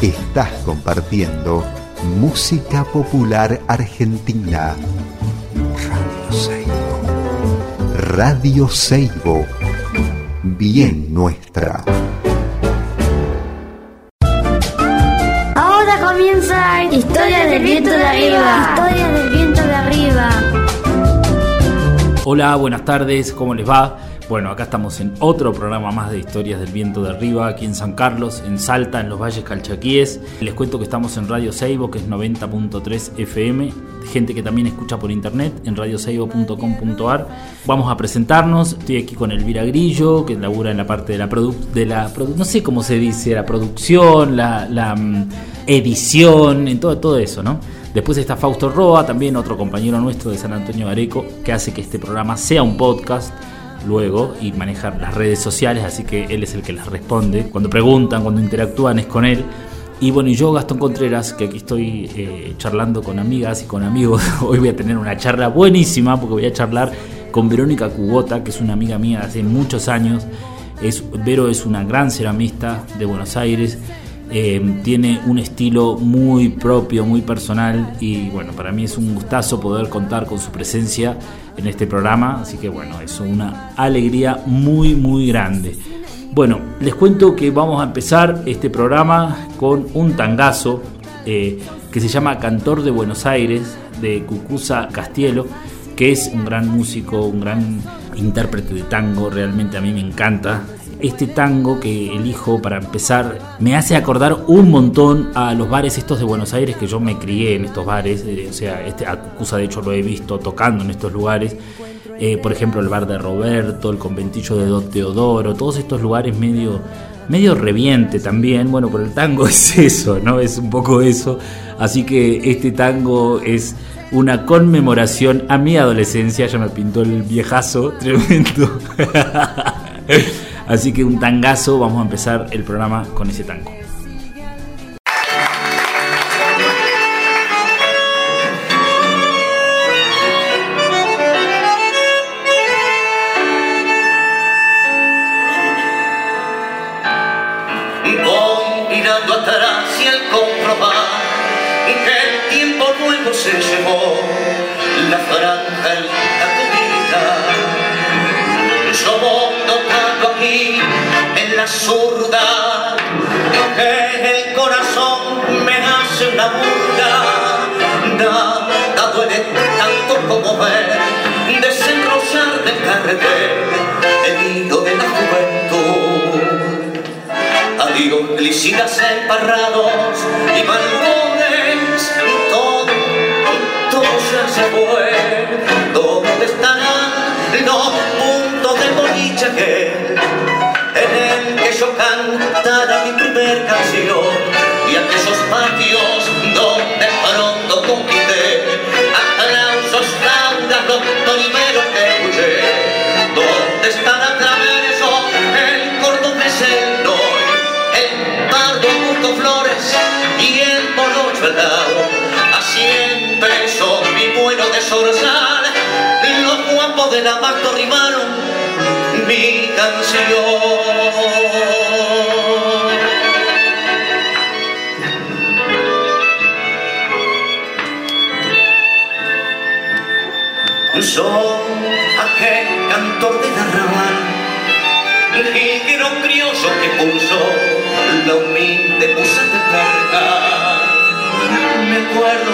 Estás compartiendo música popular argentina. Radio Seibo. Radio Seibo. Bien nuestra. Ahora comienza Historia del viento de arriba. Historia del viento de arriba. Hola, buenas tardes, ¿cómo les va? Bueno, acá estamos en otro programa más de Historias del Viento de Arriba, aquí en San Carlos, en Salta, en los Valles Calchaquíes. Les cuento que estamos en Radio Seibo, que es 90.3 FM, gente que también escucha por internet en radioseibo.com.ar. Vamos a presentarnos, estoy aquí con Elvira Grillo, que labura en la parte de la de la no sé cómo se dice, la producción, la, la mm, edición, en todo, todo eso, ¿no? Después está Fausto Roa, también otro compañero nuestro de San Antonio Areco, que hace que este programa sea un podcast luego y manejar las redes sociales, así que él es el que les responde. Cuando preguntan, cuando interactúan es con él. Y bueno, y yo, Gastón Contreras, que aquí estoy eh, charlando con amigas y con amigos, hoy voy a tener una charla buenísima porque voy a charlar con Verónica Cubota, que es una amiga mía de hace muchos años. Es, Vero es una gran ceramista de Buenos Aires, eh, tiene un estilo muy propio, muy personal y bueno, para mí es un gustazo poder contar con su presencia en este programa, así que bueno, es una alegría muy muy grande. Bueno, les cuento que vamos a empezar este programa con un tangazo eh, que se llama Cantor de Buenos Aires de Cucuza Castielo, que es un gran músico, un gran intérprete de tango, realmente a mí me encanta este tango que elijo para empezar me hace acordar un montón a los bares estos de Buenos Aires que yo me crié en estos bares, eh, o sea, este Acucusa de hecho lo he visto tocando en estos lugares. Eh, por ejemplo, el bar de Roberto, el conventillo de Don Teodoro, todos estos lugares medio, medio reviente también. Bueno, pero el tango es eso, ¿no? Es un poco eso. Así que este tango es una conmemoración a mi adolescencia. Ya me pintó el viejazo, tremendo. Así que un tangazo, vamos a empezar el programa con ese tango. El hilo de la juventud. Adiós, glicinas emparrados y balcones, y todo, todo ya se fue. ¿Dónde estarán los puntos de boliche en el que yo cantara mi primer canción? Y aquellos patios Flores y el lado? Así empezó mi vuelo de zorzal, los guapos del abasto rimaron mi canción. Soy aquel cantor de arrabal, el jilguero criollo que puso la humilde musa de perca. Me acuerdo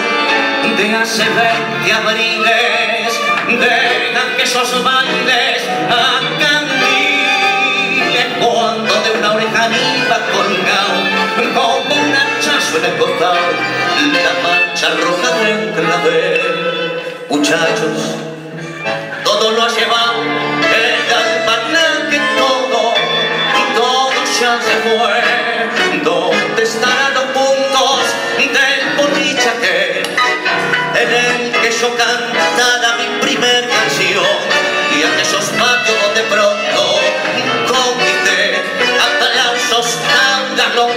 de hace veinte abriles, de aquellos bailes a candiles, cuando de una oreja iba colgado, como un hachazo en el costado, la mancha roja del clavel. Muchachos, todo lo ha llevado ¿dónde estarán los puntos del boliche aquel en el que yo cantara mi primer canción y aquellos patios donde pronto conquisté aplausos tangas los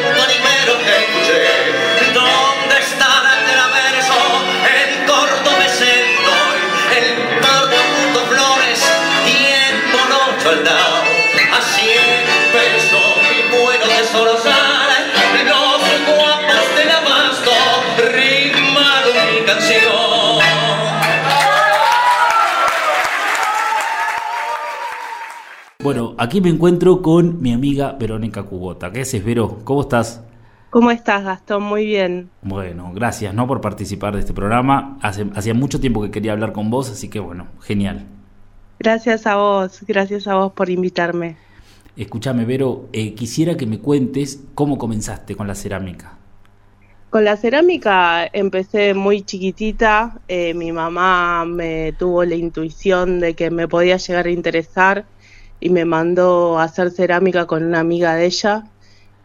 aquí me encuentro con mi amiga Verónica Cubota. ¿Qué haces, Vero? ¿Cómo estás? ¿Cómo estás, Gastón? Muy bien. Bueno, gracias, ¿no? Por participar de este programa. Hace, hacía mucho tiempo que quería hablar con vos, así que bueno, genial. Gracias a vos, gracias a vos por invitarme. Escúchame, Vero, eh, quisiera que me cuentes cómo comenzaste con la cerámica. Con la cerámica empecé muy chiquitita. Eh, mi mamá me tuvo la intuición de que me podía llegar a interesar y me mandó a hacer cerámica con una amiga de ella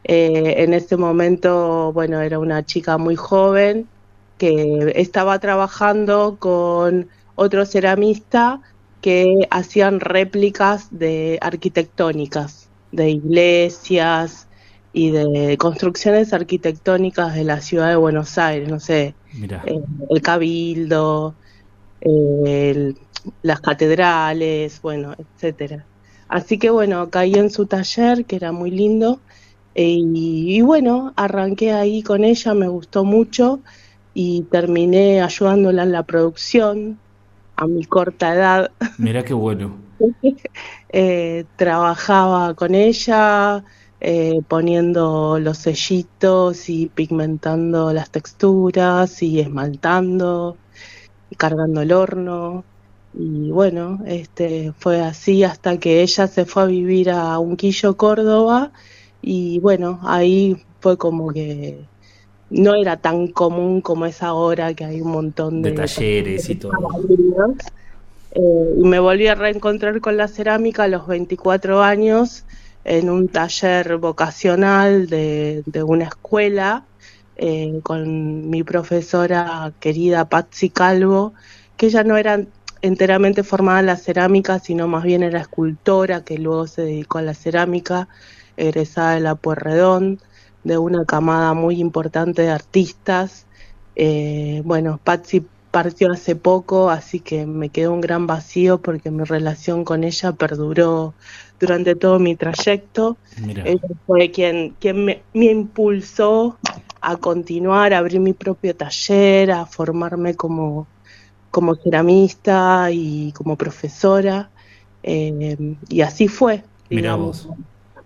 eh, en ese momento, bueno, era una chica muy joven que estaba trabajando con otro ceramista que hacían réplicas de arquitectónicas, de iglesias y de construcciones arquitectónicas de la ciudad de Buenos Aires, no sé, eh, el Cabildo, las catedrales, bueno, etcétera. Así que bueno, caí en su taller, que era muy lindo, y, bueno, arranqué ahí con ella, me gustó mucho y terminé ayudándola en la producción a mi corta edad. Mira qué bueno. Eh, trabajaba con ella, eh, poniendo los sellitos y pigmentando las texturas y esmaltando y cargando el horno. Y bueno, este fue así hasta que ella se fue a vivir a Unquillo, Córdoba, y bueno, ahí fue como que no era tan común como es ahora, que hay un montón de, talleres y todo. Eh, y me volví a reencontrar con la cerámica a los 24 años en un taller vocacional de, una escuela eh, con mi profesora querida Patsy Calvo, que ella no era enteramente formada en la cerámica, sino más bien era escultora, que luego se dedicó a la cerámica egresada de la Puerredón, de una camada muy importante de artistas. Eh, bueno, Patsy partió hace poco, así que me quedó un gran vacío porque mi relación con ella perduró durante todo mi trayecto. Ella fue quien, quien me, impulsó a continuar, a abrir mi propio taller, a formarme como, como ceramista y como profesora. Eh, y así fue. Digamos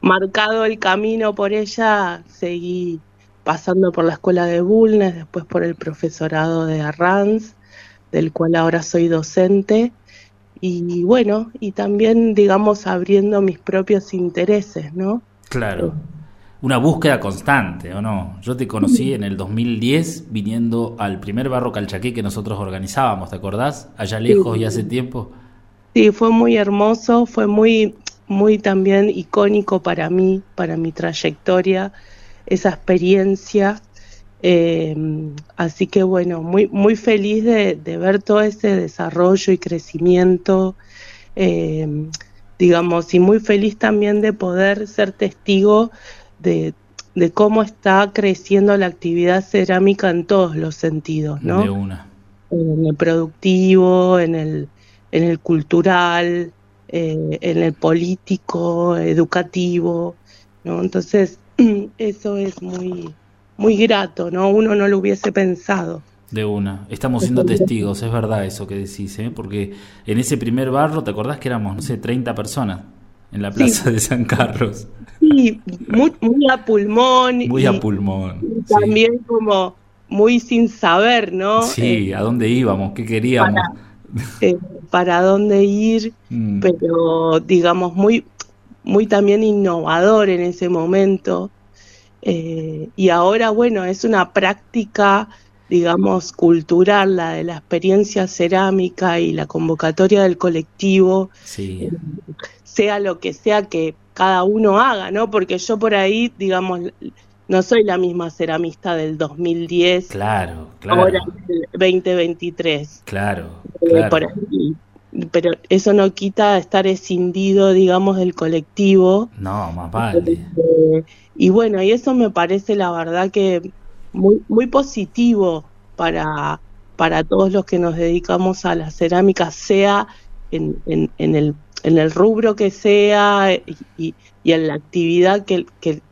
marcado el camino por ella, seguí pasando por la escuela de Bulnes, después por el profesorado de Arranz, del cual ahora soy docente, y bueno, y también, digamos, abriendo mis propios intereses, ¿no? Claro. Una búsqueda constante, ¿o no? Yo te conocí en el 2010 viniendo al primer barro calchaquí que nosotros organizábamos, ¿te acordás? Allá lejos y hace tiempo. Sí, fue muy hermoso, fue muy muy también icónico para mí, para mi trayectoria, esa experiencia. Em, así que bueno, muy, muy feliz de, ver todo ese desarrollo y crecimiento, em, digamos, y muy feliz también de poder ser testigo de, cómo está creciendo la actividad cerámica en todos los sentidos, ¿no? De una. En el productivo, en el, en el cultural, eh, en el político, educativo, ¿no? Entonces, eso es muy, muy grato, ¿no? Uno no lo hubiese pensado. De una. Estamos siendo testigos, es verdad eso que decís, ¿eh? Porque en ese primer barro, ¿te acordás que éramos, no sé, 30 personas en la plaza de San Carlos? Sí, muy, a pulmón. Muy a pulmón. también como muy sin saber, ¿no? Sí, a dónde íbamos, qué queríamos. Eh, para dónde ir, mm. pero digamos muy, muy también innovador en ese momento. Eh, y ahora, bueno, es una práctica, digamos, cultural, la de la experiencia cerámica y la convocatoria del colectivo, eh, sea lo que sea que cada uno haga, ¿no? Porque yo por ahí, digamos, no soy la misma ceramista del 2010. Claro, claro. Ahora 2023. Claro, eh, pero eso no quita estar escindido, digamos, del colectivo. No, más vale. Eh, y bueno, y eso me parece la verdad que muy, muy positivo para, para todos los que nos dedicamos a la cerámica, sea en, en, en el en el rubro que sea y, en la actividad que,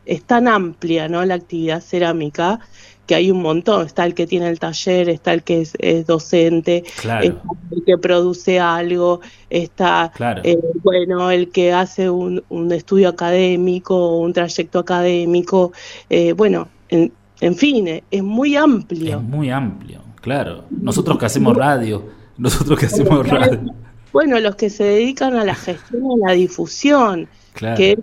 es tan amplia, ¿no? La actividad cerámica, que hay un montón, está el que tiene el taller, está el que es, docente, está el que produce algo, está eh, bueno el que hace un, estudio académico, un trayecto académico, eh, bueno, en, en fin, es muy amplio. Es muy amplio, claro. Nosotros que hacemos radio, nosotros que hacemos radio. Bueno, los que se dedican a la gestión y a la difusión, que,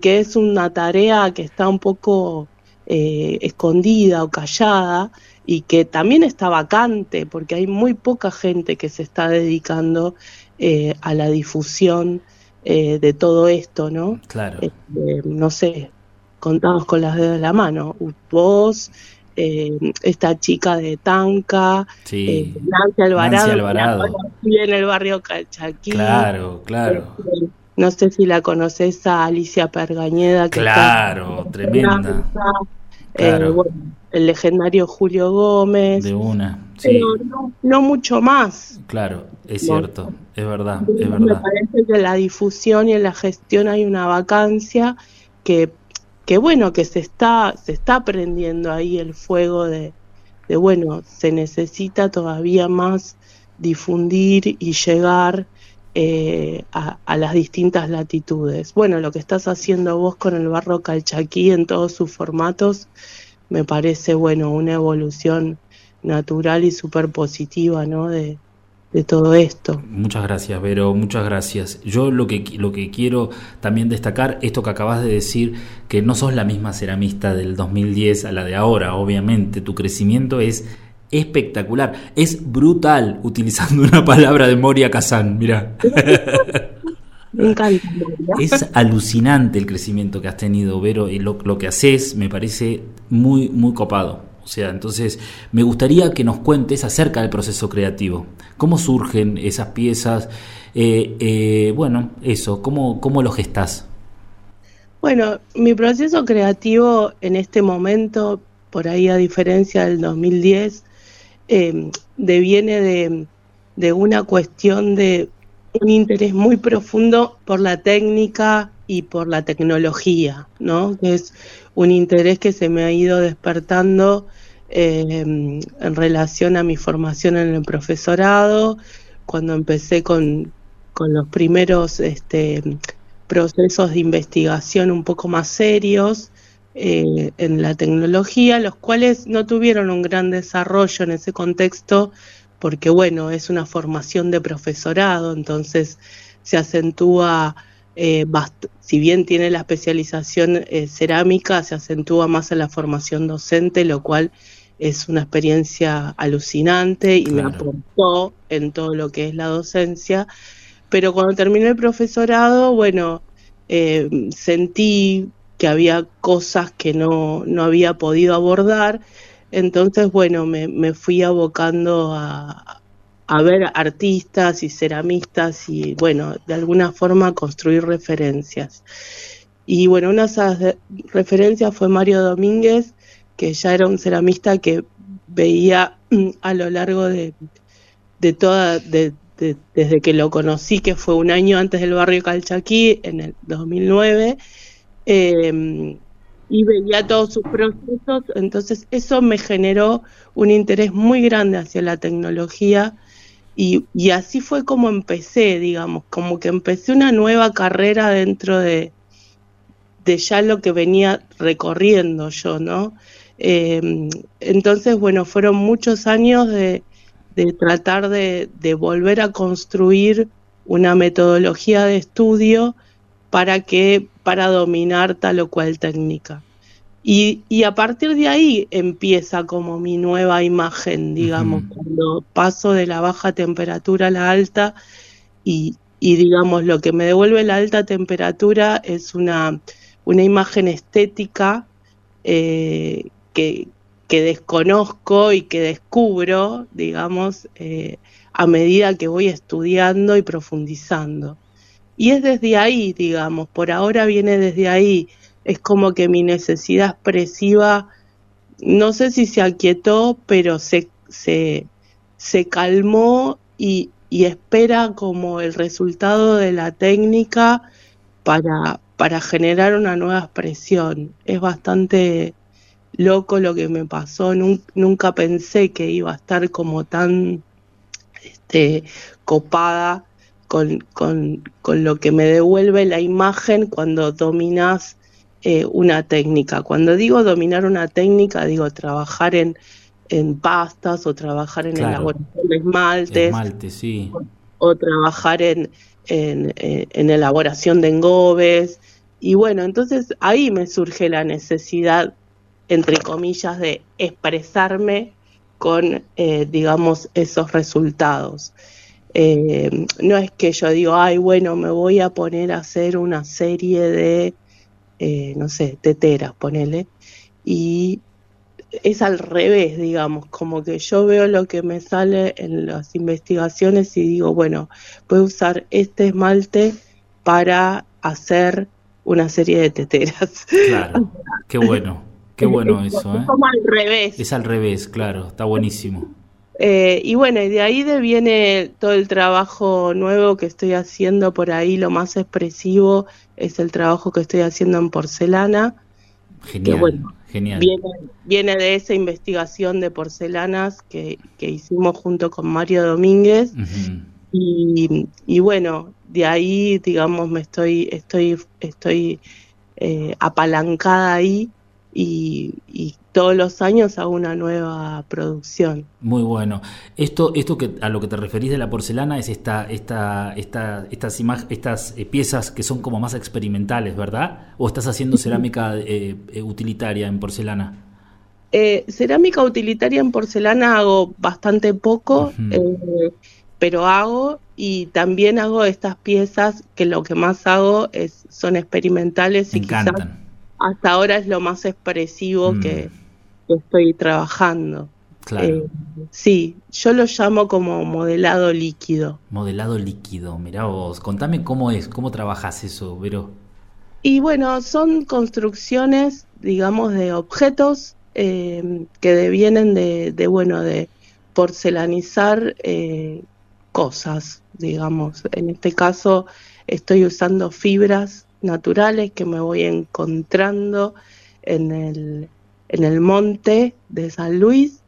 que es una tarea que está un poco eh, escondida o callada y que también está vacante porque hay muy poca gente que se está dedicando eh, a la difusión eh, de todo esto, ¿no? Claro. no sé, contados con las dedos de la mano. Vos, esta chica de Tanca, sí. Nancy Alvarado, en el barrio Calchaquí. Claro, claro. no sé si la conoces a Alicia Pergañeda. Que claro, tremenda. Eh, el legendario Julio Gómez. De una, sí. no, mucho más. Claro, es cierto, es verdad, es verdad. Me parece que en la difusión y en la gestión hay una vacancia que, que bueno, que se está, se está prendiendo ahí el fuego de, de, bueno, se necesita todavía más difundir y llegar eh, a, a, las distintas latitudes. Bueno, lo que estás haciendo vos con el barro calchaquí en todos sus formatos me parece, bueno, una evolución natural y súper positiva, ¿no? De, de todo esto. Muchas gracias, Vero, muchas gracias. Yo lo que, lo que quiero también destacar, esto que acabas de decir, que no sos la misma ceramista del 2010 a la de ahora, obviamente, tu crecimiento es espectacular. Es brutal, utilizando una palabra de Moria Kazan, mira. Me encanta. Es alucinante el crecimiento que has tenido, Vero, y lo, que haces me parece muy, muy copado. O sea, entonces me gustaría que nos cuentes acerca del proceso creativo. ¿Cómo surgen esas piezas? Eh, eh, bueno, eso, ¿cómo, ¿cómo lo gestás? Bueno, mi proceso creativo en este momento, por ahí a diferencia del 2010, eh, deviene de, de, una cuestión de un interés muy profundo por la técnica y por la tecnología, ¿no? Que es un interés que se me ha ido despertando eh, en relación a mi formación en el profesorado, cuando empecé con, con los primeros este, procesos de investigación un poco más serios eh, en la tecnología, los cuales no tuvieron un gran desarrollo en ese contexto, porque bueno, es una formación de profesorado, entonces se acentúa, eh, si bien tiene la especialización eh, cerámica, se acentúa más en la formación docente, lo cual es una experiencia alucinante y me aportó en todo lo que es la docencia. Pero cuando terminé el profesorado, bueno, sentí que había cosas que no, no había podido abordar. Entonces, bueno, me, me fui abocando a, a, ver artistas y ceramistas y, bueno, de alguna forma construir referencias. Y bueno, una de esas referencias fue Mario Domínguez, que ya era un ceramista que veía a lo largo de, de toda, de, desde que lo conocí, que fue un año antes del barrio Calchaquí, en el 2009, eh, y veía todos sus procesos, entonces eso me generó un interés muy grande hacia la tecnología y, así fue como empecé, digamos, como que empecé una nueva carrera dentro de, de ya lo que venía recorriendo yo, ¿no? Eh, entonces, bueno, fueron muchos años de, de tratar de, de volver a construir una metodología de estudio para que para dominar tal o cual técnica. Y, y, a partir de ahí empieza como mi nueva imagen, digamos, cuando paso de la baja temperatura a la alta y, y, digamos lo que me devuelve la alta temperatura es una, una imagen estética eh, que, que, desconozco y que descubro, digamos, eh, a medida que voy estudiando y profundizando. Y es desde ahí, digamos, por ahora viene desde ahí. Es como que mi necesidad expresiva, no sé si se aquietó, pero se, se, se calmó y, y espera como el resultado de la técnica para, para generar una nueva expresión. Es bastante loco lo que me pasó, nunca pensé que iba a estar como tan este, copada con, con, con lo que me devuelve la imagen cuando dominas eh, una técnica. Cuando digo dominar una técnica, digo trabajar en, en pastas o trabajar en elaboración de esmaltes. sí. o, trabajar en, en, en, elaboración de engobes. Y bueno, entonces ahí me surge la necesidad, entre comillas, de expresarme con, eh, digamos, esos resultados. Eh, no es que yo digo, ay, bueno, me voy a poner a hacer una serie de, eh, no sé, teteras, ponele, y es al revés, digamos, como que yo veo lo que me sale en las investigaciones y digo, bueno, voy a usar este esmalte para hacer una serie de teteras. Claro, qué bueno, qué bueno eso. Es como al revés. Es al revés, claro, está buenísimo. Eh, y bueno, y de ahí viene todo el trabajo nuevo que estoy haciendo por ahí. Lo más expresivo es el trabajo que estoy haciendo en porcelana. Genial, genial. Viene, de esa investigación de porcelanas que, hicimos junto con Mario Domínguez. y, bueno, de ahí, digamos, me estoy, estoy, estoy eh, apalancada ahí y, todos los años hago una nueva producción. Muy bueno. Esto, esto que a lo que te referís de la porcelana es esta, esta, esta, estas estas eh, piezas que son como más experimentales, ¿verdad? ¿O estás haciendo cerámica eh, eh, utilitaria en porcelana? cerámica utilitaria en porcelana hago bastante poco, pero hago y también hago estas piezas que lo que más hago es son experimentales Me y encantan hasta ahora es lo más expresivo mm. que, estoy trabajando. Claro. Eh, sí, yo lo llamo como modelado líquido. Modelado líquido, mirá vos, contame cómo es, cómo trabajas eso, Vero. Y bueno, son construcciones, digamos, de objetos eh, que devienen de, de, bueno, de porcelanizar eh, cosas, digamos. En este caso estoy usando fibras naturales que me voy encontrando en el, en el monte de San Luis.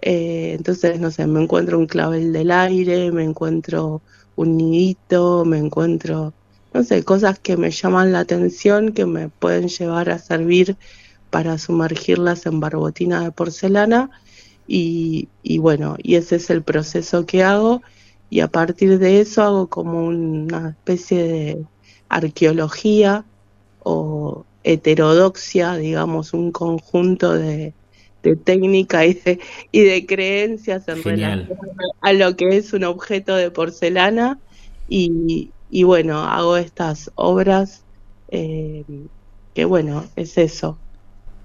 Eh, entonces, no sé, me encuentro un clavel del aire, me encuentro un nidito, me encuentro, no sé, cosas que me llaman la atención, que me pueden llevar a servir para sumergirlas en barbotina de porcelana. Y, y bueno, y ese es el proceso que hago. Y a partir de eso hago como una especie de arqueología o heterodoxia, digamos, un conjunto de, técnica y de, y de creencias en relación a lo que es un objeto de porcelana y, bueno, hago estas obras eh, que bueno, es eso.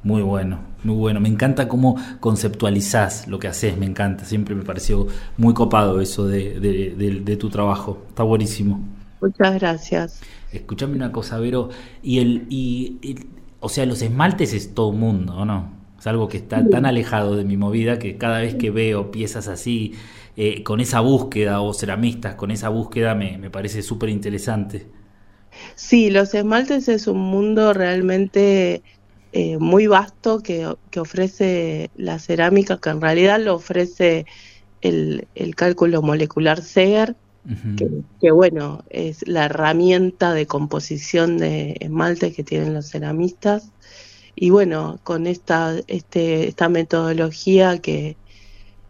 Muy bueno, muy bueno. Me encanta cómo conceptualizás lo que haces, me encanta. Siempre me pareció muy copado eso de, de tu trabajo. Está buenísimo. Muchas gracias. Escuchame una cosa, Vero, y el, y, o sea, los esmaltes es todo mundo, ¿o no? Es algo que está tan alejado de mi movida que cada vez que veo piezas así, eh, con esa búsqueda, o ceramistas con esa búsqueda, me, me parece súper interesante. Sí, los esmaltes es un mundo realmente eh, muy vasto que, que, ofrece la cerámica, que en realidad lo ofrece el, el cálculo molecular Seger, que, bueno, es la herramienta de composición de esmalte que tienen los ceramistas. Y bueno, con esta, este, esta metodología que,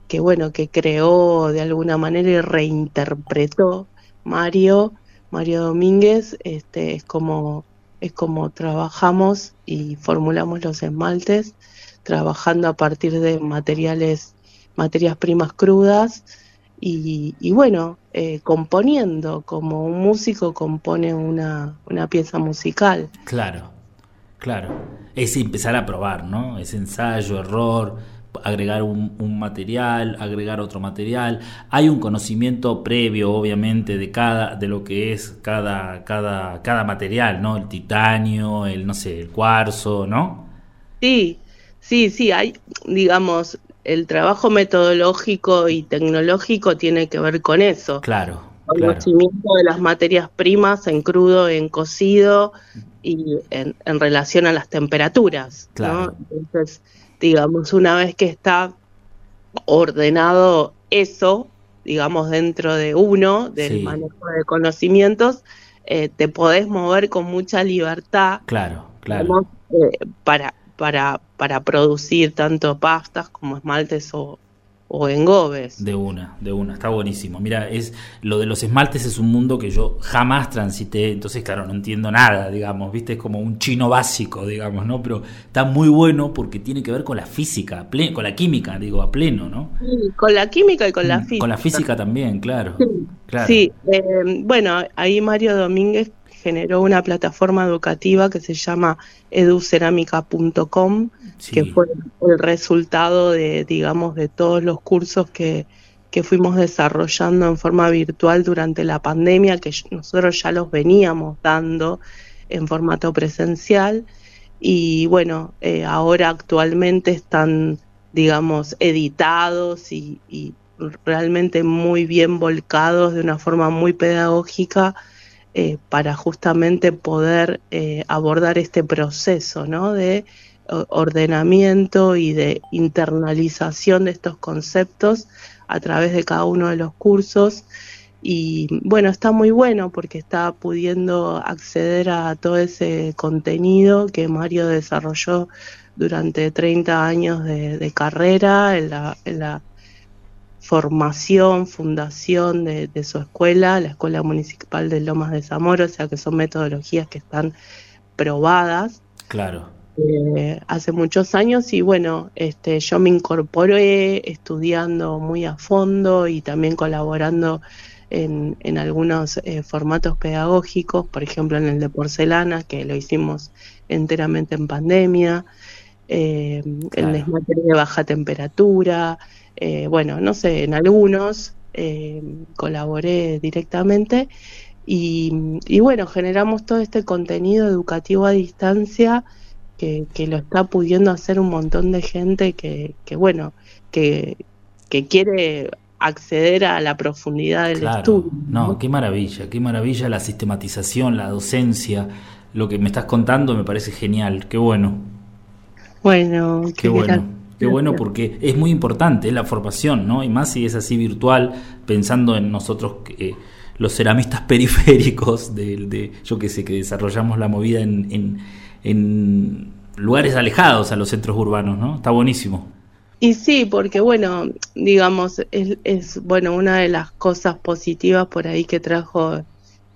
que, bueno, que creó de alguna manera y reinterpretó Mario, Mario Domínguez, este, es como, es como trabajamos y formulamos los esmaltes, trabajando a partir de materiales, materias primas crudas, y, bueno, eh, componiendo, como un músico compone una, una pieza musical. Claro, claro. Es empezar a probar, ¿no? Es ensayo, error, agregar un, un, material, agregar otro material. Hay un conocimiento previo, obviamente, de cada, de lo que es cada, cada, cada material, ¿no? El titanio, el no sé, el cuarzo, ¿no? Sí, sí, sí, hay, digamos, el trabajo metodológico y tecnológico tiene que ver con eso. Claro. Conocimiento de las materias primas en crudo, en cocido, y en, en relación a las temperaturas. Claro. ¿no? Entonces, digamos, una vez que está ordenado eso, digamos, dentro de uno, del Sí. manejo de conocimientos, eh, te podés mover con mucha libertad Claro, claro. digamos, eh, para, para, para producir tanto pastas como esmaltes o, o engobes. De una, de una, está buenísimo. Mira, es lo de los esmaltes es un mundo que yo jamás transité, entonces claro, no entiendo nada, digamos, viste, es como un chino básico, digamos, ¿no? Pero está muy bueno porque tiene que ver con la física, con la química, digo, a pleno, ¿no? Sí, con la química y con la Mm, física. Con la física también, claro. Sí, Claro. Sí, eh, bueno, ahí Mario Domínguez generó una plataforma educativa que se llama educerámica.com, Sí. que fue el resultado de, digamos, de todos los cursos que, que fuimos desarrollando en forma virtual durante la pandemia, que nosotros ya los veníamos dando en formato presencial. Y bueno, eh, ahora actualmente están, digamos, editados y, y realmente muy bien volcados de una forma muy pedagógica eh, para justamente poder eh, abordar este proceso ¿no? de ordenamiento y de internalización de estos conceptos a través de cada uno de los cursos. Y bueno, está muy bueno porque está pudiendo acceder a todo ese contenido que Mario desarrolló durante 30 años de, carrera en la formación, fundación de, de su escuela, la Escuela Municipal de Lomas de Zamora, o sea que son metodologías que están probadas Claro. eh, hace muchos años y bueno, este, yo me incorporé estudiando muy a fondo y también colaborando en, en algunos eh, formatos pedagógicos, por ejemplo en el de porcelana, que lo hicimos enteramente en pandemia, eh, Claro. el desmate de baja temperatura, eh, bueno, no sé, en algunos eh, colaboré directamente y, y bueno, generamos todo este contenido educativo a distancia que, que lo está pudiendo hacer un montón de gente que, que bueno, que, que quiere acceder a la profundidad del Claro, estudio. no, qué maravilla, qué maravilla la sistematización, la docencia, lo que me estás contando me parece genial, qué bueno, Bueno, qué bueno. Qué bueno porque es muy importante es la formación, ¿no? Y más si es así virtual, pensando en nosotros eh, los ceramistas periféricos, de, de- yo que sé, que desarrollamos la movida en, en, en lugares alejados a los centros urbanos, ¿no? Está buenísimo. Y sí, porque bueno, digamos, es, es bueno una de las cosas positivas por ahí que trajo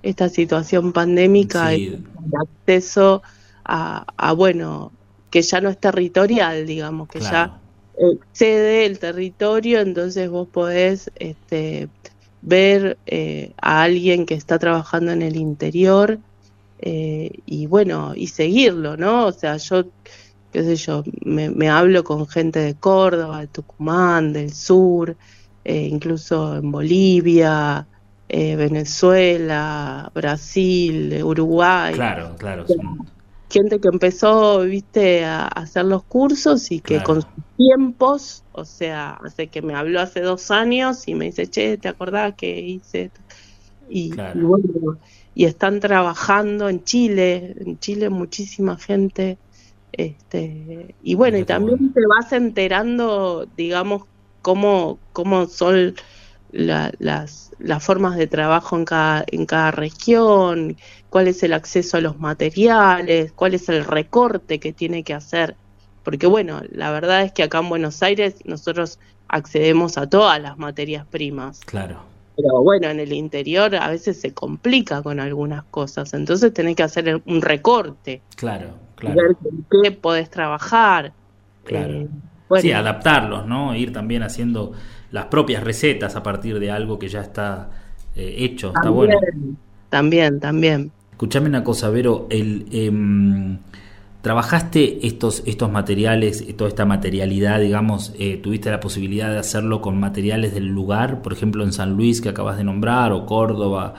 esta situación pandémica Sí. es el acceso a, a, bueno, que ya no es territorial, digamos, que Claro. ya excede el territorio, entonces vos podés este, ver eh, a alguien que está trabajando en el interior eh, y bueno, y seguirlo, ¿no? O sea, yo qué sé yo, me, me hablo con gente de Córdoba, de Tucumán, del sur, eh, incluso en Bolivia, eh, Venezuela, Brasil, Uruguay. Claro, claro. son- Gente que empezó, viste, a hacer los cursos y que Claro. con sus tiempos, o sea, hace que me habló hace dos años y me dice, che, ¿te acordás que hice esto?". Y, Claro. y bueno, y están trabajando en Chile, en Chile muchísima gente, este, y bueno, y también te vas enterando, digamos, cómo, cómo son la- las, las formas de trabajo en cada, en cada región, cuál es el acceso a los materiales, cuál es el recorte que tiene que hacer. Porque bueno, la verdad es que acá en Buenos Aires nosotros accedemos a todas las materias primas. Claro. Pero bueno, en el interior a veces se complica con algunas cosas. Entonces tenés que hacer un recorte, Claro, ver claro. con qué podés trabajar. Claro. Eh, bueno, Sí, adaptarlos, ¿no? Ir también haciendo las propias recetas a partir de algo que ya está eh, hecho. Está también, bueno. también, también. Escuchame una cosa, Vero. El, em, ¿Trabajaste estos, estos materiales, eh, toda esta materialidad, digamos, eh, tuviste la posibilidad de hacerlo con materiales del lugar, por ejemplo en San Luis que acabas de nombrar, o Córdoba?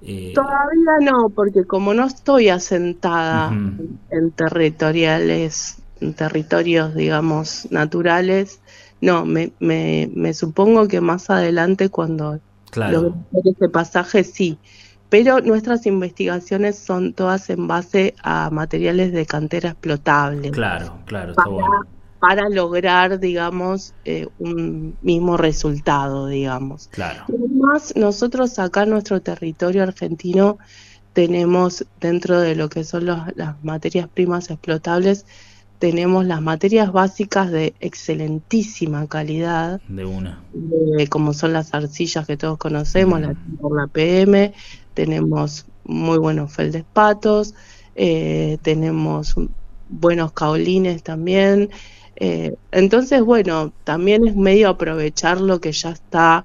eh, Todavía no, porque como no estoy asentada en territoriales, en territorios, digamos, naturales, no, me, me, me supongo que más adelante cuando claro, logre hacer ese pasaje sí, pero nuestras investigaciones son todas en base a materiales de cantera explotable. Claro, claro, para, bueno. para lograr, digamos, eh, un mismo resultado, digamos. Claro. Además, nosotros acá en nuestro territorio argentino tenemos dentro de lo que son los- las materias primas explotables, tenemos las materias básicas de excelentísima calidad, De una. eh, como son las arcillas que todos conocemos, la, por la PM, tenemos muy buenos feldespatos, eh, tenemos buenos caolines también. eh, entonces, bueno, también es medio aprovechar lo que ya está,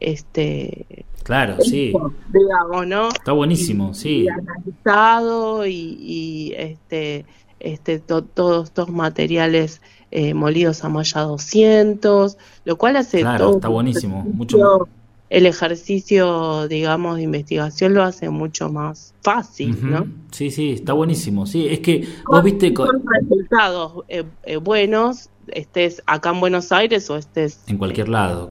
este, Claro, sí. digamos, ¿no? Está buenísimo, sí. y analizado y, y, este este to- todos estos materiales eh, molidos a malla 200 lo cual hace Claro, todo está buenísimo, mucho el ejercicio digamos de investigación lo hace mucho más fácil. ¿no? Sí, sí, está buenísimo. Sí, es que vos viste co- con resultados eh, eh, buenos estés acá en Buenos Aires o estés en cualquier lado.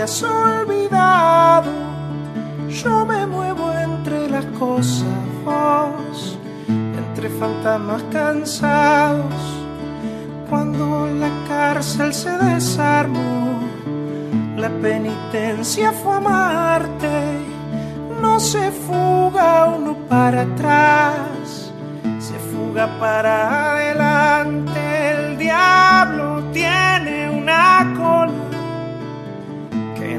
Has olvidado. Yo me muevo entre las cosas, entre fantasmas cansados. Cuando la cárcel se desarmó, la penitencia fue amarte. No se fuga uno para atrás se fuga para adelante. El diablo tiene una cola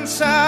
Fantasmas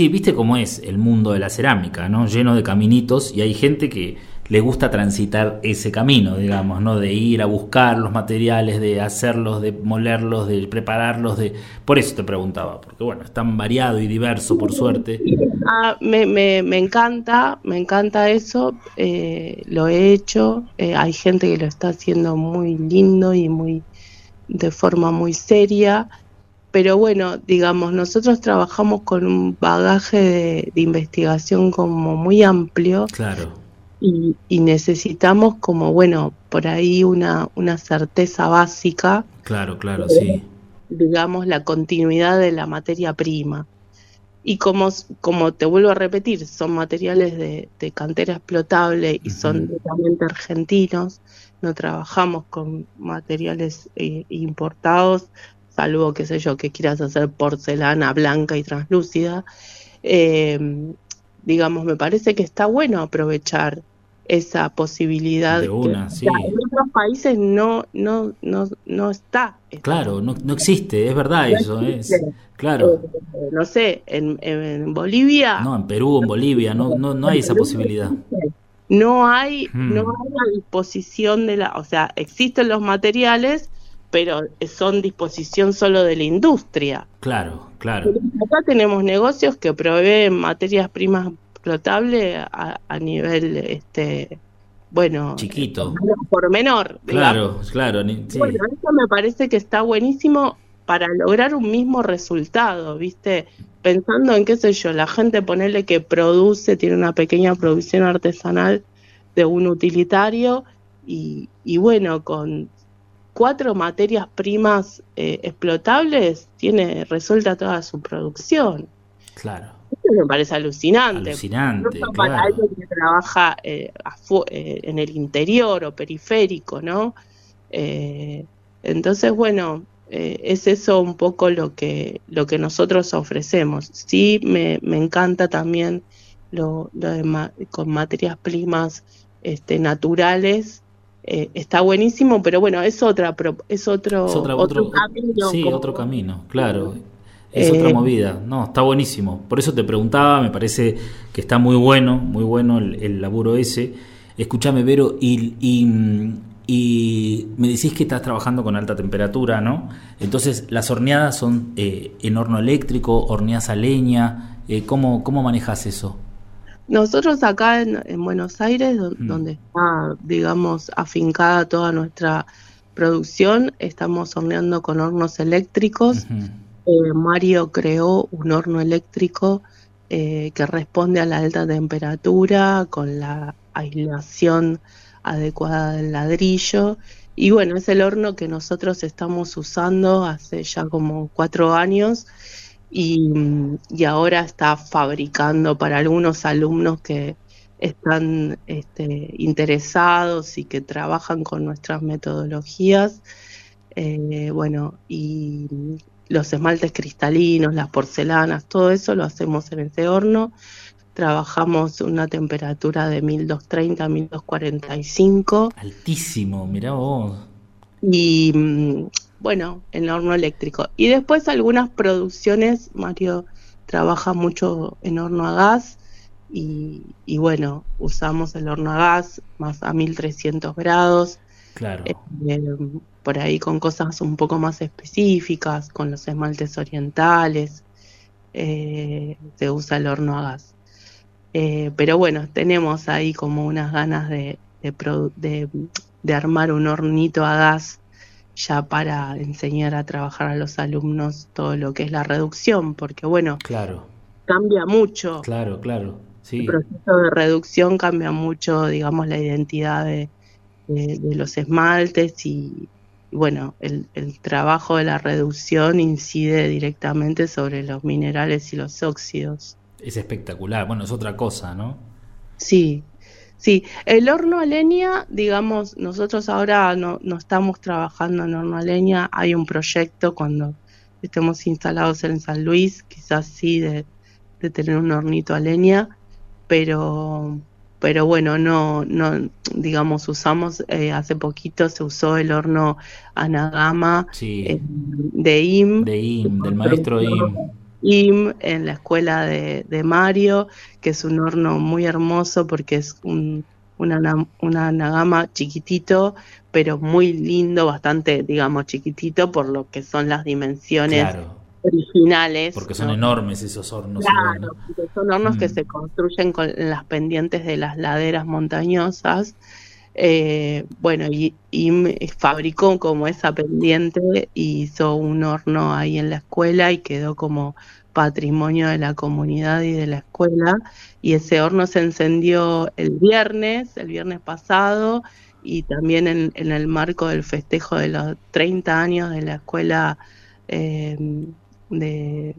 Sí, viste cómo es el mundo de la cerámica, ¿no? Lleno de caminitos y hay gente que le gusta transitar ese camino, digamos, ¿no? De ir a buscar los materiales, de hacerlos, de molerlos, de prepararlos, de... Por eso te preguntaba, porque bueno, es tan variado y diverso, por suerte. Ah, me encanta, me encanta eso, eh, lo he hecho, eh, hay gente que lo está haciendo muy lindo y muy de forma muy seria, pero bueno, digamos, nosotros trabajamos con un bagaje de, de investigación como muy amplio Claro, y, y necesitamos como, bueno, por ahí una, una certeza básica claro, claro, sí. digamos, la continuidad de la materia prima. Y como, como te vuelvo a repetir, son materiales de, de cantera explotable y son Ujú. netamente argentinos, no trabajamos con materiales eh, importados salvo, qué sé yo, que quieras hacer porcelana blanca y translúcida. Eh, digamos, me parece que está bueno aprovechar esa posibilidad. De una, sí. En otros países no, no, no, no está. Claro, no, no existe, es verdad eso. Es, claro. Eh, no sé, en, en, Bolivia. No, en Perú, en Bolivia, no, no, no hay esa posibilidad. No hay, hmm. no hay la disposición de la, o sea, existen los materiales, pero son disposición solo de la industria. Claro, claro. Acá tenemos negocios que proveen materias primas explotables a, a nivel, este, bueno, chiquito, por menor. Claro, claro. Sí. Bueno, eso me parece que está buenísimo para lograr un mismo resultado, ¿viste? Pensando en qué sé yo, la gente ponerle que produce, tiene una pequeña producción artesanal de un utilitario y, y bueno, con cuatro materias primas eh, explotables, tiene resuelta toda su producción. Claro. Eso me parece alucinante. Alucinante. No para alguien que trabaja eh, eh, en el interior o periférico, ¿no? Eh, entonces, bueno, eh, es eso un poco lo que, lo que nosotros ofrecemos. Sí, me, me encanta también lo, lo de ma con materias primas este, naturales eh, está buenísimo, pero bueno, es otra, es otro, es otra, otro, otro, camino. Sí, como... otro camino, claro. Es eh, otra movida. No, está buenísimo. Por eso te preguntaba, me parece que está muy bueno, muy bueno el, el laburo ese. Escúchame, Vero, y, y, y, me decís que estás trabajando con alta temperatura, ¿no? Entonces, las horneadas son eh, en horno eléctrico, horneas a leña. Eh, ¿cómo, ¿Cómo manejas eso? Nosotros acá en, en Buenos Aires, mm. donde está, digamos, afincada toda nuestra producción, estamos horneando con hornos eléctricos. Uh -huh. eh, Mario creó un horno eléctrico eh, que responde a la alta temperatura con la aislación adecuada del ladrillo. Y bueno, es el horno que nosotros estamos usando hace ya como cuatro años y, y, ahora está fabricando para algunos alumnos que están este, interesados y que trabajan con nuestras metodologías. Eh, bueno, y los esmaltes cristalinos, las porcelanas, todo eso lo hacemos en ese horno. Trabajamos una temperatura de 1230 a 1245. Altísimo, mirá vos. Y bueno, en el horno eléctrico. Y después algunas producciones, Mario trabaja mucho en horno a gas y, y bueno, usamos el horno a gas más a 1300 grados. Claro. Eh, por ahí con cosas un poco más específicas, con los esmaltes orientales, eh, se usa el horno a gas. Eh, pero bueno, tenemos ahí como unas ganas de, de, de, de armar un hornito a gas ya para enseñar a trabajar a los alumnos todo lo que es la reducción, porque bueno, claro. cambia mucho. Claro, claro. Sí. El proceso de reducción cambia mucho, digamos, la identidad de, de, de los esmaltes y, y bueno, el, el, trabajo de la reducción incide directamente sobre los minerales y los óxidos. Es espectacular, bueno, es otra cosa, ¿no? Sí, Sí, el horno a leña, digamos, nosotros ahora no, no, estamos trabajando en horno a leña, hay un proyecto cuando estemos instalados en San Luis, quizás sí, de, de tener un hornito a leña, pero, pero bueno, no, no, digamos, usamos, eh, hace poquito se usó el horno Anagama sí. eh, de IM. De IM, del maestro IM. IM en la escuela de, de, Mario, que es un horno muy hermoso porque es un, una, una nagama chiquitito, pero muy lindo, bastante, digamos, chiquitito por lo que son las dimensiones claro. originales. Porque son ¿no? enormes esos hornos. Claro, son hornos mm. que se construyen con las pendientes de las laderas montañosas. Eh, bueno, y, y, fabricó como esa pendiente y hizo un horno ahí en la escuela y quedó como patrimonio de la comunidad y de la escuela. Y ese horno se encendió el viernes, el viernes pasado, y también en, en el marco del festejo de los 30 años de la escuela eh, de,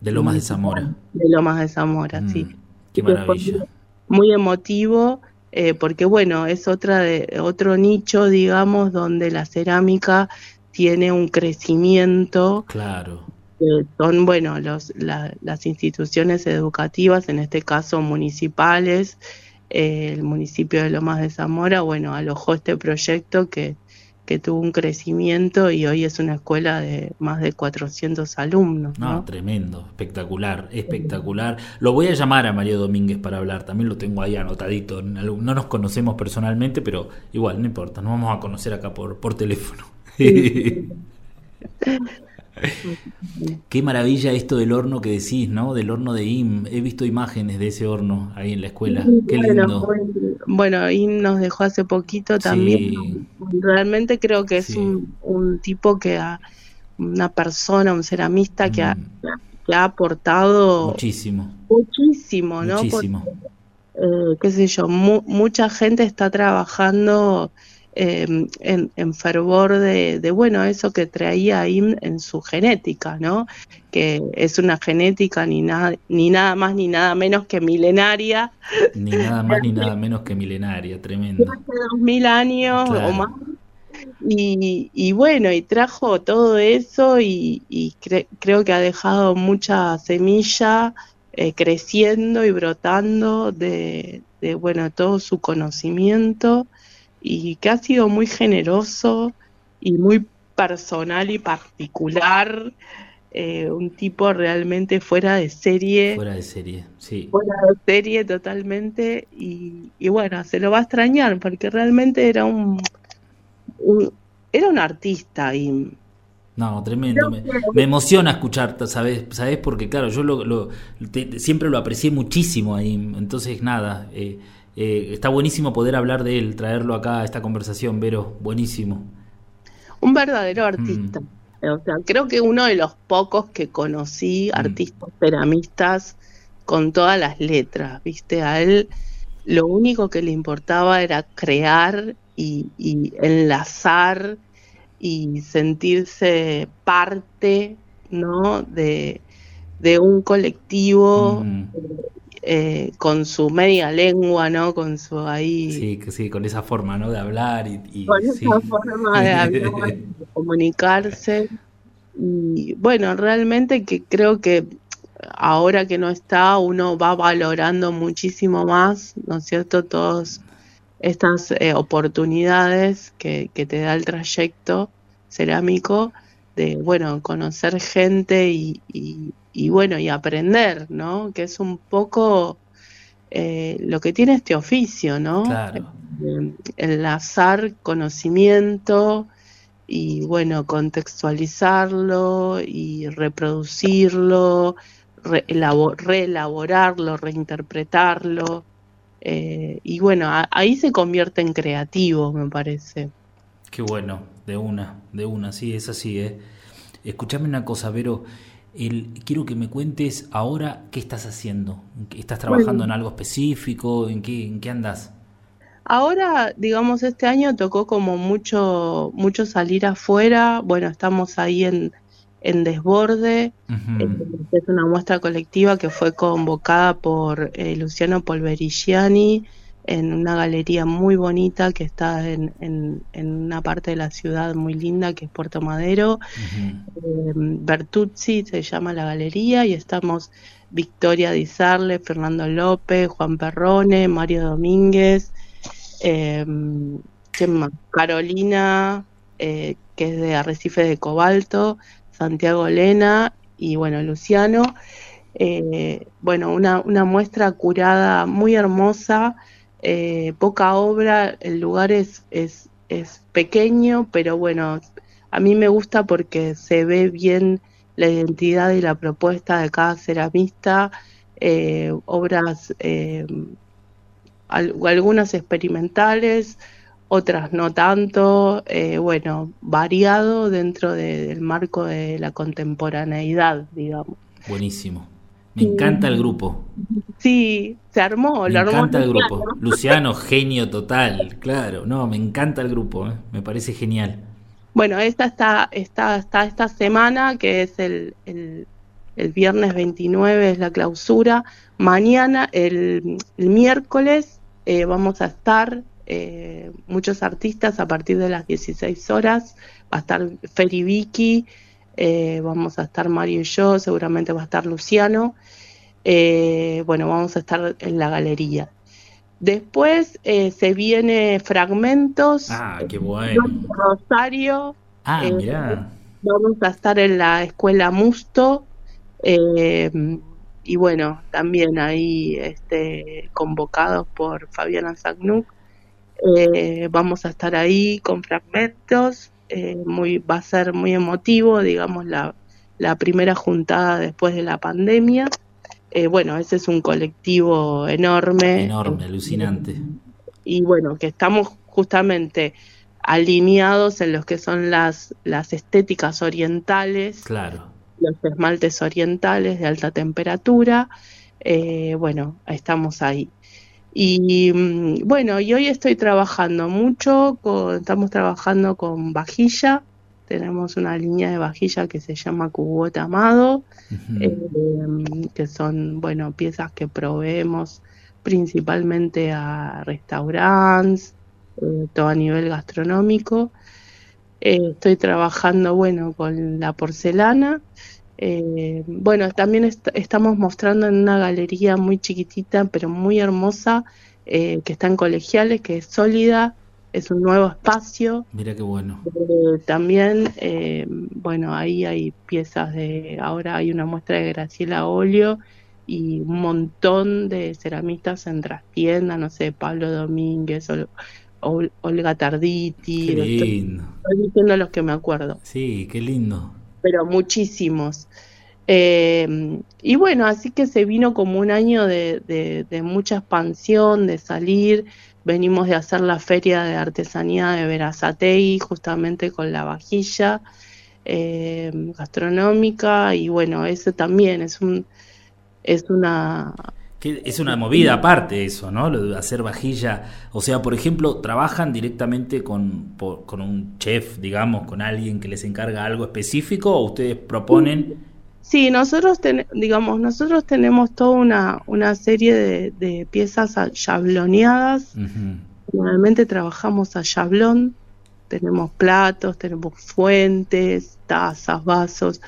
de Lomas de Zamora. De Lomas de Zamora, mm, sí. Qué maravilla. Muy emotivo eh, porque bueno, es otra de, otro nicho, digamos, donde la cerámica tiene un crecimiento. Claro. son, bueno, los, las instituciones educativas, en este caso municipales, eh, el municipio de Lomas de Zamora, bueno, alojó este proyecto que que tuvo un crecimiento y hoy es una escuela de más de 400 alumnos. No, tremendo, espectacular, espectacular. Lo voy a llamar a Mario Domínguez para hablar, también lo tengo ahí anotadito. No nos conocemos personalmente, pero igual, no importa, nos vamos a conocer acá por, por teléfono. Qué maravilla esto del horno que decís, ¿no? Del horno de IM. He visto imágenes de ese horno ahí en la escuela. Qué lindo. Bueno, IM nos dejó hace poquito también. Realmente creo que es un, tipo que ha, una persona, un ceramista que, ha, mm. que ha aportado muchísimo. Muchísimo, ¿no? Muchísimo. eh, qué sé yo, mucha gente está trabajando Em, en, fervor de, bueno, eso que traía ahí en su genética, ¿no? Que es una genética ni nada, ni nada más ni nada menos que milenaria. Ni nada más ni nada menos que milenaria, tremendo. Hace dos mil años o más. Y, bueno, y trajo todo eso y, creo que ha dejado mucha semilla eh, creciendo y brotando de, de, bueno, todo su conocimiento y que ha sido muy generoso y muy personal y particular. Eh, un tipo realmente fuera de serie. Fuera de serie, sí. Fuera de serie totalmente. Y, bueno, se lo va a extrañar porque realmente era un, era un artista y no, tremendo. Me, emociona escucharte, ¿sabes? ¿sabes? Porque, claro, yo lo, siempre lo aprecié muchísimo ahí. Entonces, nada, eh, eh, está buenísimo poder hablar de él, traerlo acá a esta conversación, Vero, buenísimo. Un verdadero artista. Mm. O sea, creo que uno de los pocos que conocí, mm. artistas ceramistas, con todas las letras, ¿viste? A él lo único que le importaba era crear y, enlazar y sentirse parte, ¿no? De, un colectivo mm. Eh, con su media lengua, ¿no? Con su ahí... Sí, sí, con esa forma, ¿no? De hablar y... con esa forma de hablar, de comunicarse. Y bueno, realmente que creo que ahora que no está, uno va valorando muchísimo más, ¿no es cierto? Todas estas eh, oportunidades que, que te da el trayecto cerámico de, bueno, conocer gente y, y bueno, y aprender, ¿no? Que es un poco eh, lo que tiene este oficio, ¿no? Claro. Eh, enlazar conocimiento y bueno, contextualizarlo y reproducirlo, reelaborarlo, reinterpretarlo. Eh, y bueno, ahí se convierte en creativo, me parece. Qué bueno, de una, de una, sí, es así, ¿eh? Escuchame una cosa, Vero quiero que me cuentes ahora qué estás haciendo. ¿Estás trabajando en algo específico? ¿En qué, ¿En qué andas? Ahora, digamos, este año tocó como mucho, mucho salir afuera. Bueno, estamos ahí en, en Desborde. Es una muestra colectiva que fue convocada por eh, Luciano Polverigiani en una galería muy bonita que está en, en, una parte de la ciudad muy linda que es Puerto Madero. Eh, Bertuzzi se llama la galería y estamos Victoria Dizarle, Fernando López, Juan Perrone, Mario Domínguez, eh, Carolina, eh, que es de Arrecife de Cobalto, Santiago Lena y bueno, Luciano. bueno, una, una muestra curada muy hermosa eh, poca obra, el lugar es, es, es pequeño, pero bueno, a mí me gusta porque se ve bien la identidad y la propuesta de cada ceramista, eh, obras, eh, algunas experimentales, otras no tanto, bueno, variado dentro del marco de la contemporaneidad, digamos. Buenísimo. Me encanta el grupo. Sí, se armó. Me encanta el grupo. Luciano, genio total, claro. No, me encanta el grupo, ¿eh? me parece genial. Bueno, esta está, está, está esta semana, que es el, el, viernes 29, es la clausura. Mañana, el, miércoles, eh, vamos a estar eh, muchos artistas a partir de las 16 horas. Va a estar Feri Vicky, eh, vamos a estar Mario y yo, seguramente va a estar Luciano. Eh, bueno, vamos a estar en la galería. Después se viene Fragmentos. Ah, qué bueno. Rosario. Ah, mirá. Vamos a estar en la escuela Musto. y bueno, también ahí este, convocados por Fabiana Zagnuk. Eh, vamos a estar ahí con fragmentos, eh, muy, va a ser muy emotivo, digamos, la, la primera juntada después de la pandemia. Eh, bueno, ese es un colectivo enorme. Enorme, alucinante. Y bueno, que estamos justamente alineados en los que son las, las estéticas orientales. Claro. Los esmaltes orientales de alta temperatura. bueno, estamos ahí. Y mm, bueno, y hoy estoy trabajando mucho, estamos trabajando con vajilla, tenemos una línea de vajilla que se llama Cubota Amado, eh, que son, bueno, piezas que proveemos principalmente a restaurantes, eh, todo a nivel gastronómico. Eh, estoy trabajando, bueno, con la porcelana eh, bueno, también estamos mostrando en una galería muy chiquitita, pero muy hermosa, eh, que está en colegiales, que es sólida, es un nuevo espacio. Mira qué bueno. Eh, también, bueno, ahí hay piezas de, ahora hay una muestra de Graciela Olio y un montón de ceramistas en trastienda, no sé, Pablo Domínguez, Olga Tarditi. Lindo. estoy diciendo los que me acuerdo. Sí, qué lindo pero muchísimos. Eh, y bueno, así que se vino como un año de, mucha expansión, de salir. Venimos de hacer la feria de artesanía de Verazatei, justamente con la vajilla eh, gastronómica. Y bueno, eso también es un es una es una movida aparte eso, ¿no? Lo de hacer vajilla. O sea, por ejemplo, trabajan directamente con, con un chef, digamos, con alguien que les encarga algo específico o ustedes proponen. Sí, nosotros, digamos, nosotros tenemos toda una, una serie de, piezas chabloneadas. Normalmente trabajamos a chablón, tenemos platos, tenemos fuentes, tazas, vasos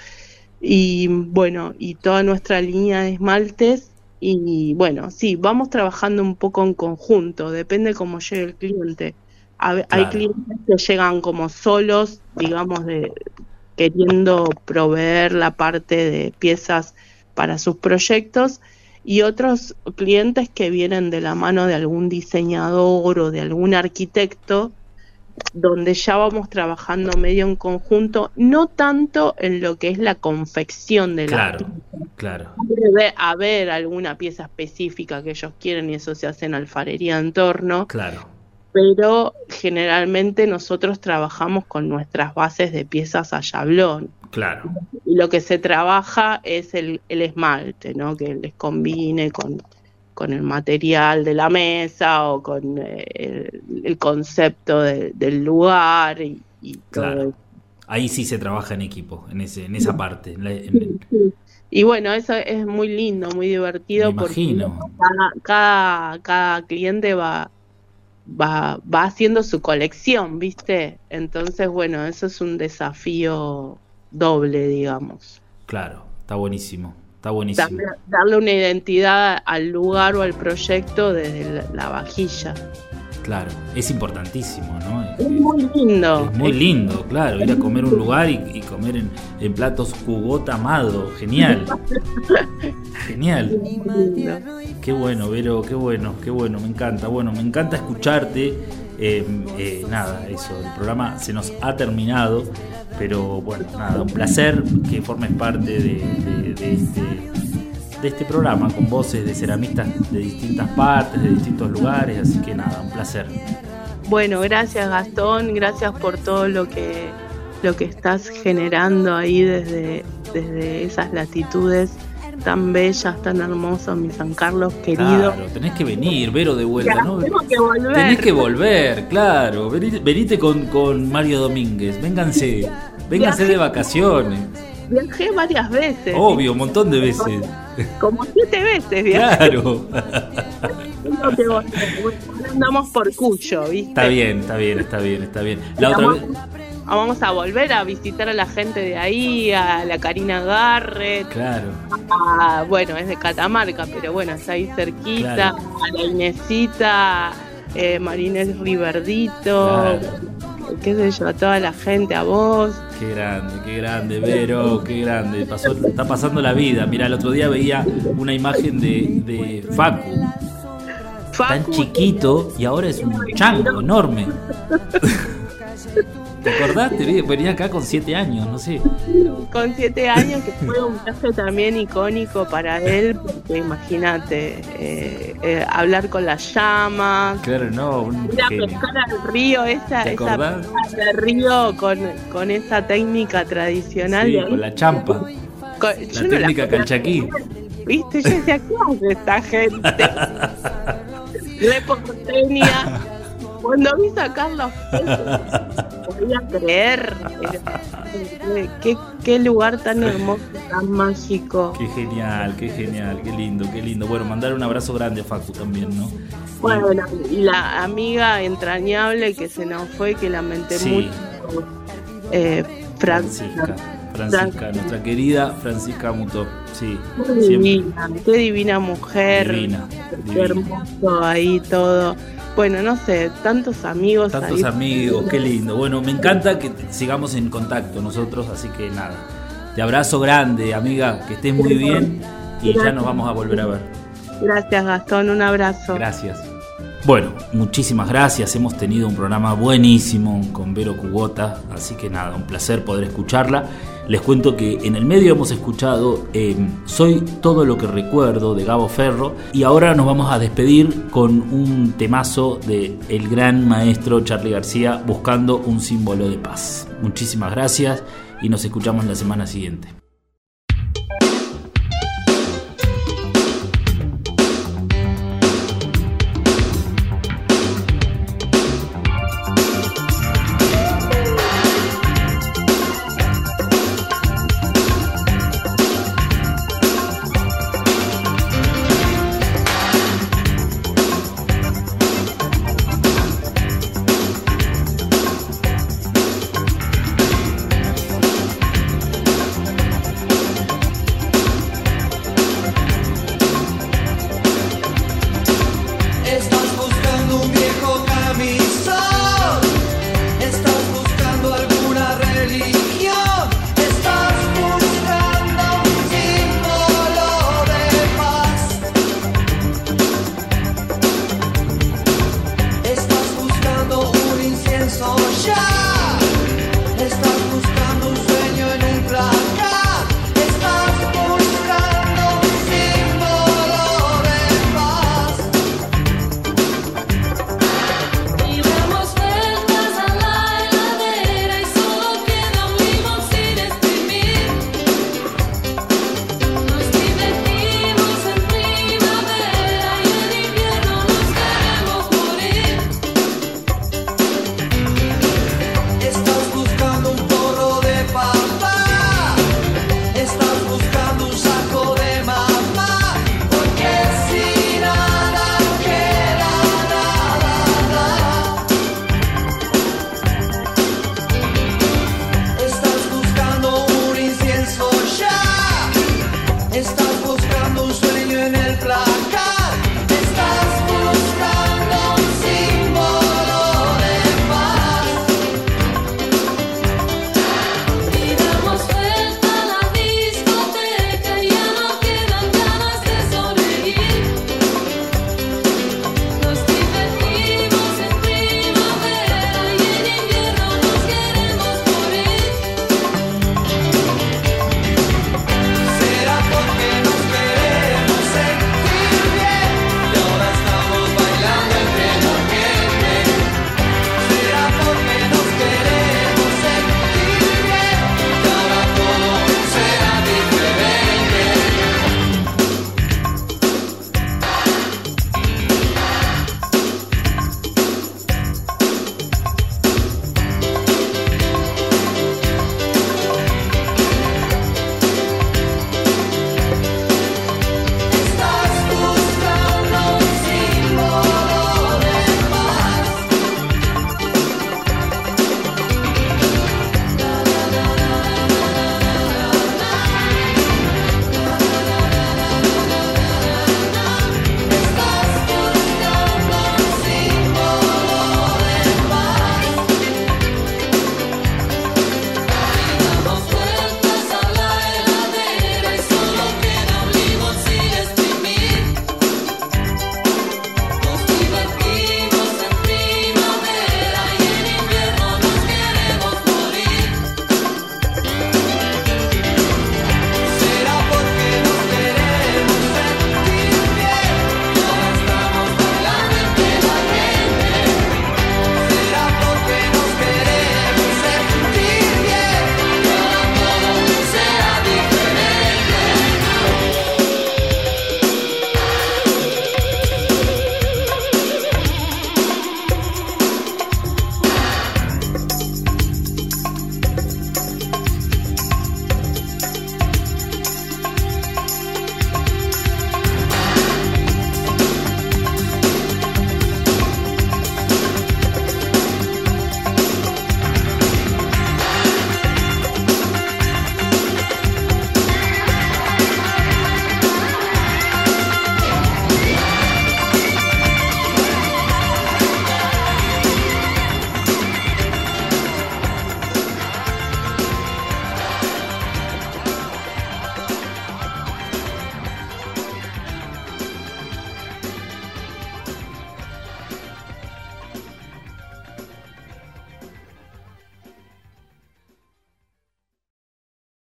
y bueno, y toda nuestra línea de esmaltes y bueno, sí, vamos trabajando un poco en conjunto, depende cómo llegue el cliente. Hay clientes que llegan como solos, digamos, de queriendo proveer la parte de piezas para sus proyectos y otros clientes que vienen de la mano de algún diseñador o de algún arquitecto donde ya vamos trabajando medio en conjunto, no tanto en lo que es la confección de la pieza. Claro. Debe haber alguna pieza específica que ellos quieren y eso se hace en alfarería en torno. Claro. Pero generalmente nosotros trabajamos con nuestras bases de piezas a yablón. Claro. Y lo que se trabaja es el, el esmalte, ¿no? Que les combine con, con el material de la mesa o con eh, el, concepto del lugar y, claro. Ahí sí se trabaja en equipo, en ese, en esa parte. Y bueno, eso es muy lindo, muy divertido porque cada, cada, cliente va, va, va haciendo su colección, ¿viste? Entonces, bueno, eso es un desafío doble, digamos. Claro, está buenísimo. Está buenísimo. Darle, una identidad al lugar o al proyecto desde la, vajilla. Claro, es importantísimo, ¿no? Es, muy lindo. Es muy lindo, claro, ir a comer un lugar y, comer en, platos cubota amado, genial. genial. Qué bueno, Vero, qué bueno, qué bueno, me encanta. Bueno, me encanta escucharte. Eh, eh, nada, eso, el programa se nos ha terminado. Pero bueno, nada, un placer que formes parte de, este, de este programa con voces de ceramistas de distintas partes, de distintos lugares, así que nada, un placer. Bueno, gracias Gastón, gracias por todo lo que lo que estás generando ahí desde, desde esas latitudes tan bellas, tan hermosas, mi San Carlos querido. Claro, tenés que venir, Vero de vuelta, ¿no? Tengo que volver. Tenés que volver, claro. Venite, con, con Mario Domínguez, vénganse, vénganse de vacaciones. Viajé varias veces. Obvio, un montón de veces. Como siete veces viajé. Claro. andamos por Cuyo, ¿viste? Está bien, está bien, está bien, está bien. La otra vez. Vamos a volver a visitar a la gente de ahí, a la Karina Garrett. Claro. bueno, es de Catamarca, pero bueno, está ahí cerquita. A la Inesita, eh, Marínez Riverdito. qué sé yo, a toda la gente, a vos. Qué grande, qué grande, Vero, qué grande. Pasó, está pasando la vida. Mira, el otro día veía una imagen de, de Facu. Tan chiquito y ahora es un chango enorme. ¿Te acordaste? Venía acá con siete años, no sé. Con siete años, que fue un viaje también icónico para él, porque imagínate, eh, eh, hablar con las llamas. Claro, no. ir a pescar al río, esa, esa del río con, con esa técnica tradicional. Sí, con la champa. la técnica calchaquí. ¿Viste? Yo decía, ¿qué hace esta gente? Reporteña cuando vi sacar los podía creer. ¿Qué, qué lugar tan hermoso, tan mágico. Qué genial, qué genial, qué lindo, qué lindo. Bueno, mandar un abrazo grande a Facu también, ¿no? Bueno, la amiga entrañable que se nos fue, que lamenté mucho. Eh, Francisca. Francisca, nuestra querida Francisca Muto. Sí, qué divina, qué divina mujer. Divina, qué hermoso ahí todo. Bueno, no sé, tantos amigos. Tantos amigos, qué lindo. Bueno, me encanta que sigamos en contacto nosotros, así que nada. Te abrazo grande, amiga, que estés muy bien y ya nos vamos a volver a ver. Gracias, Gastón, un abrazo. Gracias. Bueno, muchísimas gracias. Hemos tenido un programa buenísimo con Vero Cubota, así que nada, un placer poder escucharla. Les cuento que en el medio hemos escuchado em, Soy todo lo que recuerdo de Gabo Ferro y ahora nos vamos a despedir con un temazo de el gran maestro Charlie García buscando un símbolo de paz. Muchísimas gracias y nos escuchamos la semana siguiente.